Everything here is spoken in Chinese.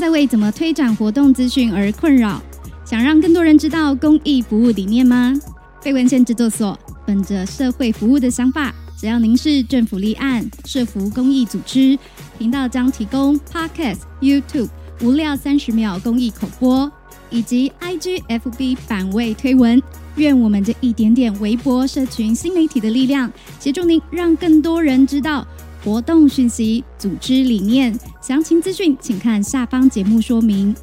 在为怎么推展活动资讯而困扰，想让更多人知道公益服务理念吗？非文献制作所本着社会服务的想法，只要您是政府立案、社服公益组织，频道将提供 Podcast、YouTube 无料三十秒公益口播，以及 IG、FB 版位推文。愿我们这一点点微博社群新媒体的力量，协助您让更多人知道活动讯息、组织理念。详情资讯，请看下方节目说明。